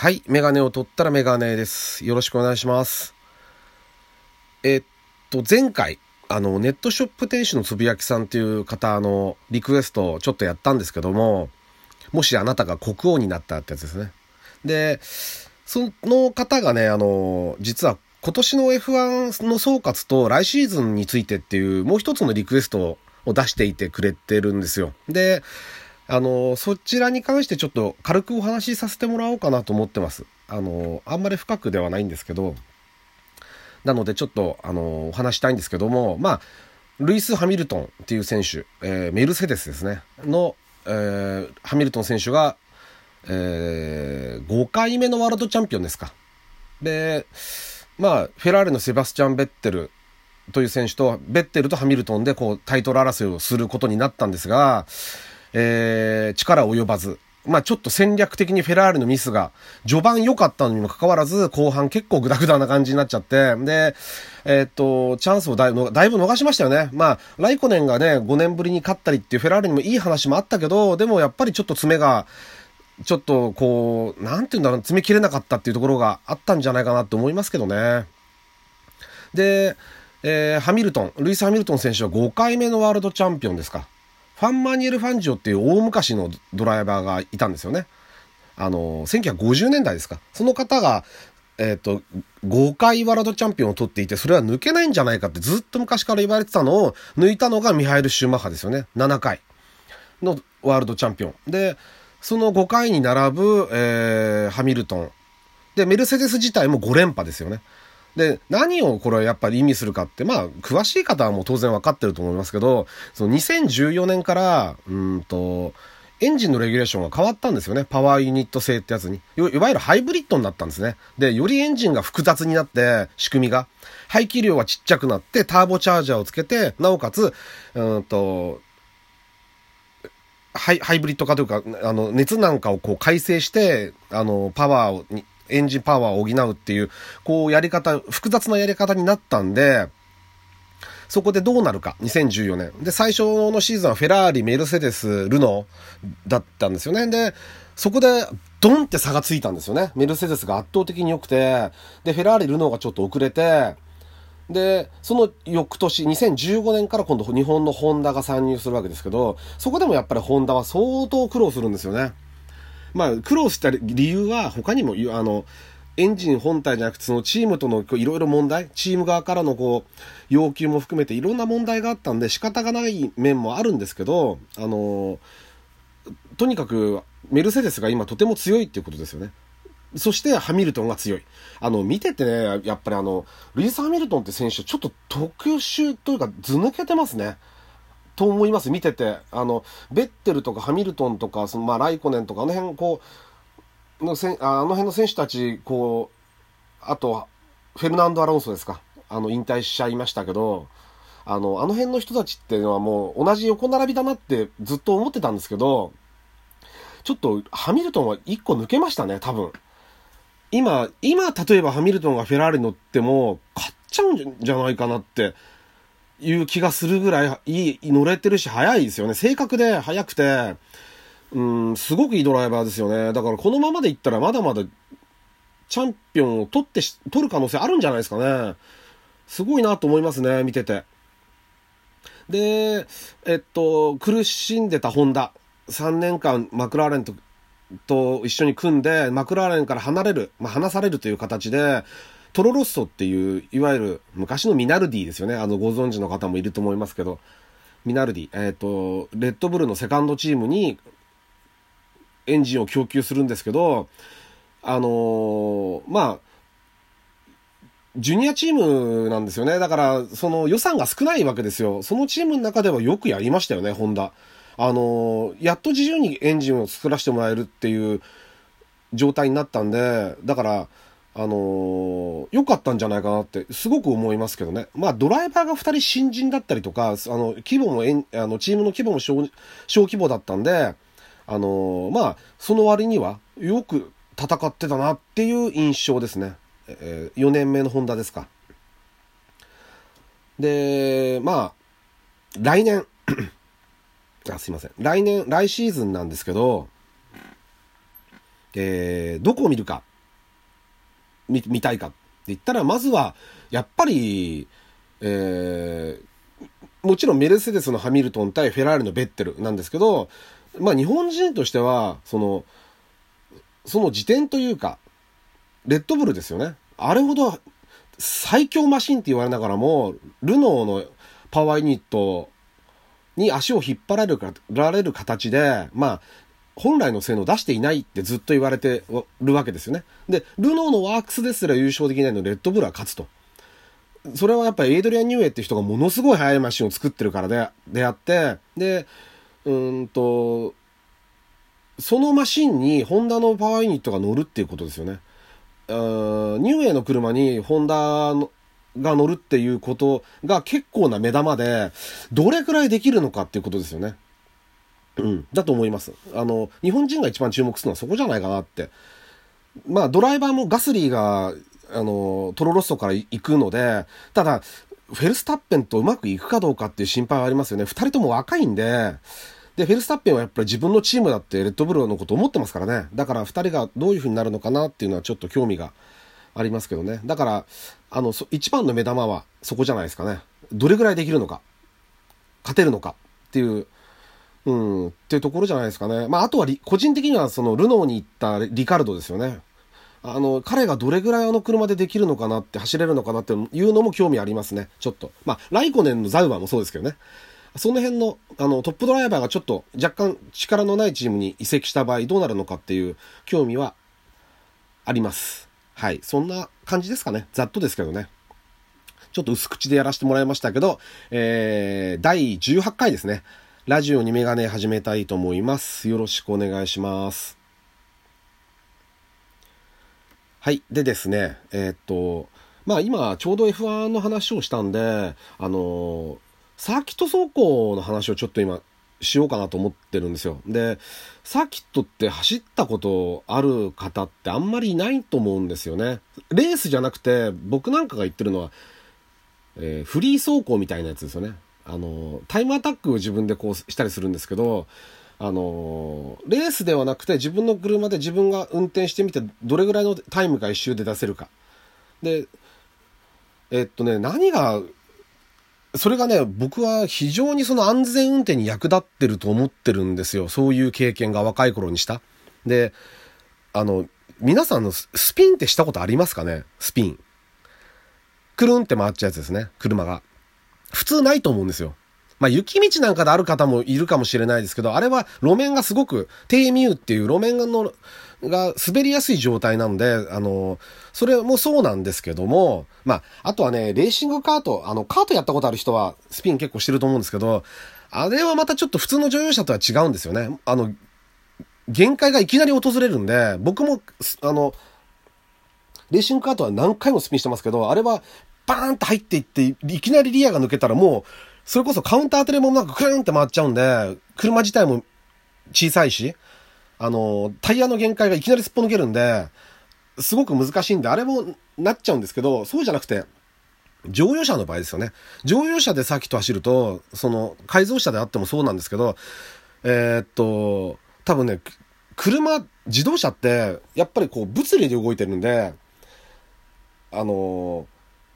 はい、メガネを取ったらメガネです。よろしくお願いします。えっと、前回、あの、ネットショップ店主のつぶやきさんっていう方のリクエストをちょっとやったんですけども、もしあなたが国王になったってやつですね。で、その方がね、あの、実は今年の F1 の総括と来シーズンについてっていうもう一つのリクエストを出していてくれてるんですよ。で、あの、そちらに関してちょっと軽くお話しさせてもらおうかなと思ってます。あの、あんまり深くではないんですけど、なのでちょっと、あの、お話したいんですけども、まあ、ルイス・ハミルトンっていう選手、えーメルセデスですね、の、えーハミルトン選手が、えー5回目のワールドチャンピオンですか。で、まあ、フェラーレのセバスチャン・ベッテルという選手と、ベッテルとハミルトンでこうタイトル争いをすることになったんですが、えー力及ばず。まあちょっと戦略的にフェラーリのミスが序盤良かったのにもかかわらず後半結構グダグダな感じになっちゃって、で、えーっと、チャンスをだいぶ逃しましたよね。まあ、ライコネンがね、5年ぶりに勝ったりっていうフェラーリにもいい話もあったけど、でもやっぱりちょっと爪が、ちょっとこう、なんて言うんだろう、詰め切れなかったっていうところがあったんじゃないかなって思いますけどね。で、えーハミルトン、ルイス・ハミルトン選手は5回目のワールドチャンピオンですか。ファン・マニエル・ファンジオっていう大昔のドライバーがいたんですよね。あの、1950年代ですか。その方が、えっ、と、5回ワールドチャンピオンを取っていて、それは抜けないんじゃないかってずっと昔から言われてたのを抜いたのがミハエル・シューマッハですよね。7回のワールドチャンピオン。で、その5回に並ぶ、えーハミルトン。で、メルセデス自体も5連覇ですよね。で、何をこれやっぱり意味するかって、まあ、詳しい方はもう当然わかってると思いますけど、その2014年から、うんと、エンジンのレギュレーションが変わったんですよね。パワーユニット製ってやつに。いわゆるハイブリッドになったんですね。で、よりエンジンが複雑になって、仕組みが。排気量はちっちゃくなって、ターボチャージャーをつけて、なおかつ、うんと、ハイハイブリッド化というか、あの、熱なんかをこう改正して、あの、パワーをに、エンジンパワーを補うっていう、こうやり方、複雑なやり方になったんで、そこでどうなるか、2014年。で、最初のシーズンはフェラーリ、メルセデス、ルノーだったんですよね。で、そこで、ドンって差がついたんですよね。メルセデスが圧倒的に良くて、で、フェラーリ、ルノーがちょっと遅れて、で、その翌年、2015年から今度日本のホンダが参入するわけですけど、そこでもやっぱりホンダは相当苦労するんですよね。まあ、苦労した理由は他にも、あの、エンジン本体じゃなくて、そのチームとのいろいろ問題、チーム側からのこう、要求も含めていろんな問題があったんで仕方がない面もあるんですけど、あの、とにかくメルセデスが今とても強いっていうことですよね。そしてハミルトンが強い。あの、見ててね、やっぱりあの、ルイス・ハミルトンって選手、ちょっと特殊というか、図抜けてますね。と思います、見てて。あの、ベッテルとかハミルトンとか、そのまあ、ライコネンとか、あの辺、こう、のせあの辺の選手たち、こう、あと、フェルナンド・アロンソですか。あの、引退しちゃいましたけど、あの、あの辺の人たちっていうのはもう同じ横並びだなってずっと思ってたんですけど、ちょっとハミルトンは一個抜けましたね、多分。今、今、例えばハミルトンがフェラーリ乗っても、勝っちゃうんじゃないかなっていう気がするぐらいいい、乗れてるし、速いですよね。正確で速くて、うん、すごくいいドライバーですよね。だからこのままでいったらまだまだチャンピオンを取ってし、取る可能性あるんじゃないですかね。すごいなと思いますね、見てて。で、えっと、苦しんでたホンダ。3年間マクラーレンとと一緒に組んで、マクラーレンから離れる、まあ、離されるという形で、トロロッソっていう、いわゆる昔のミナルディですよね。あの、ご存知の方もいると思いますけど、ミナルディ、えっ、と、レッドブルのセカンドチームにエンジンを供給するんですけど、あのーまあ、ジュニアチームなんですよね。だから、その予算が少ないわけですよ。そのチームの中ではよくやりましたよね、ホンダ。あのーやっと自由にエンジンを作らせてもらえるっていう状態になったんで、だから、あのー良かったんじゃないかなって、すごく思いますけどね。まあ、ドライバーが2人新人だったりとか、あの、規模もえん、あの、チームの規模も小、小規模だったんで、あのーまあ、その割には、よく戦ってたなっていう印象ですね。え4年目のホンダですか。で、まあ、来年、あ、すいません。来年、来シーズンなんですけど、えー、どこを見るか、見、見たいかって言ったら、まずは、やっぱり、えー、もちろんメルセデスのハミルトン対フェラーリのベッテルなんですけど、まあ日本人としては、その、その時点というか、レッドブルですよね。あれほど最強マシンって言われながらも、ルノーのパワーユニットに足を引っ張られるられる形で、まあ、本来の性能を出していないってずっと言われてるわけですよね。で、ルノーのワークスですら優勝できないので、レッドブルは勝つと。それはやっぱりエイドリアン・ニューエって人がものすごい速いマシンを作ってるからで、であって、で、うんと、そのマシンにホンダのパワーユニットが乗るっていうことですよね。ニューエの車にホンダが乗るっていうことが結構な目玉で、どれくらいできるのかっていうことですよね。うん、だと思います。あの、日本人が一番注目するのはそこじゃないかなって。まあ、ドライバーもガスリーが、あの、トロロッソから行くので、ただ、フェルスタッペンとうまくいくかどうかっていう心配はありますよね。二人とも若いんで、で、フェルスタッペンはやっぱり自分のチームだってレッドブルのこと思ってますからね。だから二人がどういう風になるのかなっていうのはちょっと興味がありますけどね。だから、あの、一番の目玉はそこじゃないですかね。どれぐらいできるのか。勝てるのかっていう、うん、っていうところじゃないですかね。まあ、あとは個人的にはそのルノーに行ったリカルドですよね。あの、彼がどれぐらいあの車でできるのかなって走れるのかなっていうのも興味ありますね。ちょっと。まあ、ライコネンのザウバーもそうですけどね。その辺の、あの、トップドライバーがちょっと若干力のないチームに移籍した場合どうなるのかっていう興味はあります。はい。そんな感じですかね。ざっとですけどね。ちょっと薄口でやらせてもらいましたけど、えー、第18回ですね。ラジオにメガネ始めたいと思います。よろしくお願いします。はい。でですね、えー、っと、まあ今ちょうど F1 の話をしたんで、あのサーキット走行の話をちょっと今しようかなと思ってるんですよ。で、サーキットって走ったことある方ってあんまりいないと思うんですよね。レースじゃなくて、僕なんかが言ってるのは、えー、フリー走行みたいなやつですよね。あの、タイムアタックを自分でこうしたりするんですけど、あのレースではなくて自分の車で自分が運転してみてどれぐらいのタイムが一周で出せるか。で、えっとね、何がそれがね、僕は非常にその安全運転に役立ってると思ってるんですよ。そういう経験が若い頃にした。で、あの、皆さんのスピンってしたことありますかね？スピン。くるんって回っちゃうやつですね。車が。普通ないと思うんですよ。まあ、雪道なんかである方もいるかもしれないですけど、あれは路面がすごく低ミューっていう路面のが滑りやすい状態なので、あの、それもそうなんですけども、まあ、あとはね、レーシングカート、あの、カートやったことある人はスピン結構してると思うんですけど、あれはまたちょっと普通の乗用車とは違うんですよね。あの、限界がいきなり訪れるんで、僕も、あの、レーシングカートは何回もスピンしてますけど、あれはバーンと入っていって、いきなりリアが抜けたらもう、それこそカウンター当てるもなくクーンって回っちゃうんで、車自体も小さいし、あの、タイヤの限界がいきなりすっぽ抜けるんで、すごく難しいんで、あれもなっちゃうんですけど、そうじゃなくて、乗用車の場合ですよね。乗用車でサーキット走ると、その、改造車であってもそうなんですけど、えー、っと、多分ね、車、自動車って、やっぱりこう、物理で動いてるんで、あの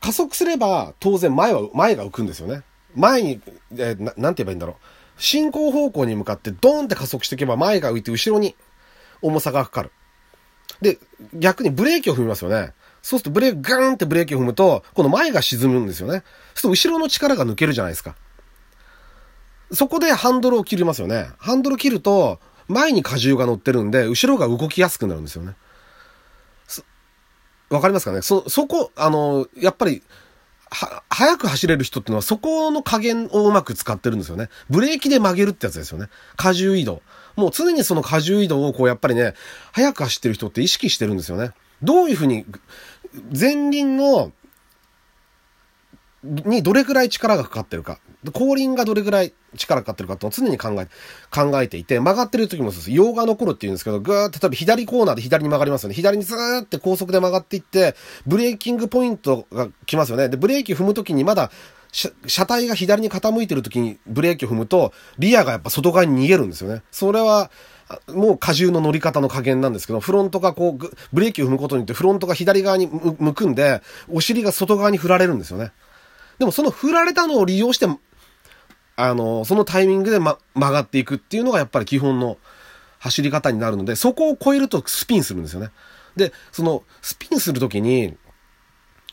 加速すれば当然前は、前が浮くんですよね。前に、えー、ななんて言えばいいんだろう。進行方向に向かってドーンって加速していけば前が浮いて後ろに重さがかかる。で、逆にブレーキを踏みますよね。そうするとブレーキ、ガーンってブレーキを踏むと、この前が沈むんですよね。そうすると後ろの力が抜けるじゃないですか。そこでハンドルを切りますよね。ハンドル切ると、前に荷重が乗ってるんで、後ろが動きやすくなるんですよね。わかりますかね？そ、そこ、あの、やっぱり、は、速く走れる人っていうのはそこの加減をうまく使ってるんですよね。ブレーキで曲げるってやつですよね。荷重移動。もう常にその荷重移動をこうやっぱりね、速く走ってる人って意識してるんですよね。どういうふうに、前輪の、にどれくらい力がかかってるか。後輪がどれくらい力かかってるかっていうのを常に考え、考えていて、曲がってる時もそうです。洋が残るって言うんですけど、ぐーって、例えば左コーナーで左に曲がりますよね。左にずーって高速で曲がっていって、ブレーキングポイントが来ますよね。で、ブレーキ踏む時にまだ、車体が左に傾いてる時にブレーキを踏むと、リアがやっぱ外側に逃げるんですよね。それは、もう荷重の乗り方の加減なんですけど、フロントがこう、ブレーキを踏むことによってフロントが左側に向くんで、お尻が外側に振られるんですよね。でもその振られたのを利用して、あの、そのタイミングで、ま、曲がっていくっていうのがやっぱり基本の走り方になるので、そこを超えるとスピンするんですよね。で、そのスピンするときに、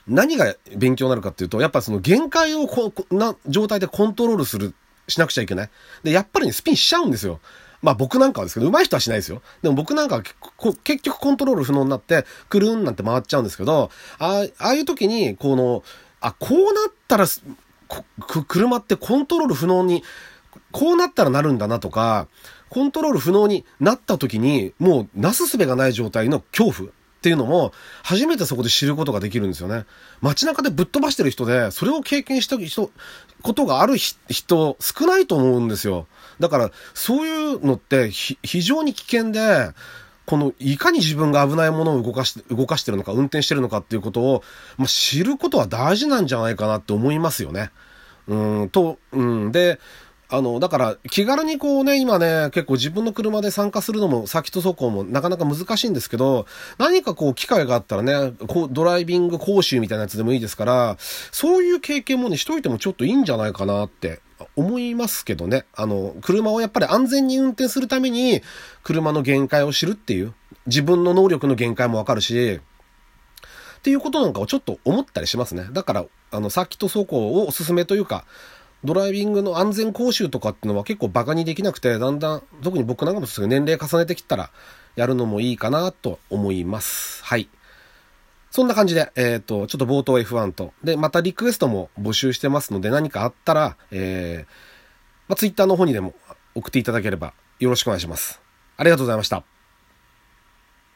何が勉強になるかっていうと、やっぱその限界をこな状態でコントロールする、しなくちゃいけない。で、やっぱりね、スピンしちゃうんですよ。まあ僕なんかはですけど、上手い人はしないですよ。でも僕なんかは結局コントロール不能になって、くるんなんて回っちゃうんですけど、ああいう時に、この、あ、こうなったら、車ってコントロール不能に、こうなったらなるんだなとか、コントロール不能になった時に、もうなすすべがない状態の恐怖。っていうのも、初めてそこで知ることができるんですよね。街中でぶっ飛ばしてる人で、それを経験した人、ことがある人、少ないと思うんですよ。だから、そういうのって非常に危険で、この、いかに自分が危ないものを動かして、動かしてるのか、運転してるのかっていうことを、まあ、知ることは大事なんじゃないかなって思いますよね。うん、と、うん、で、あの、だから、気軽にこうね、今ね、結構自分の車で参加するのも、先と走行もなかなか難しいんですけど、何かこう、機会があったらね、こう、ドライビング講習みたいなやつでもいいですから、そういう経験もね、しといてもちょっといいんじゃないかなって思いますけどね。あの、車をやっぱり安全に運転するために、車の限界を知るっていう、自分の能力の限界もわかるし、っていうことなんかをちょっと思ったりしますね。だから、あの、サーキット走行をおすすめというか、ドライビングの安全講習とかっていうのは結構バカにできなくて、だんだん、特に僕なんかもすぐ年齢重ねてきたら、やるのもいいかなと思います。はい。そんな感じで、えっ、ー、と、ちょっと冒頭 F1 と、で、またリクエストも募集してますので、何かあったら、えー、まあ、Twitter の方にでも送っていただければよろしくお願いします。ありがとうございました。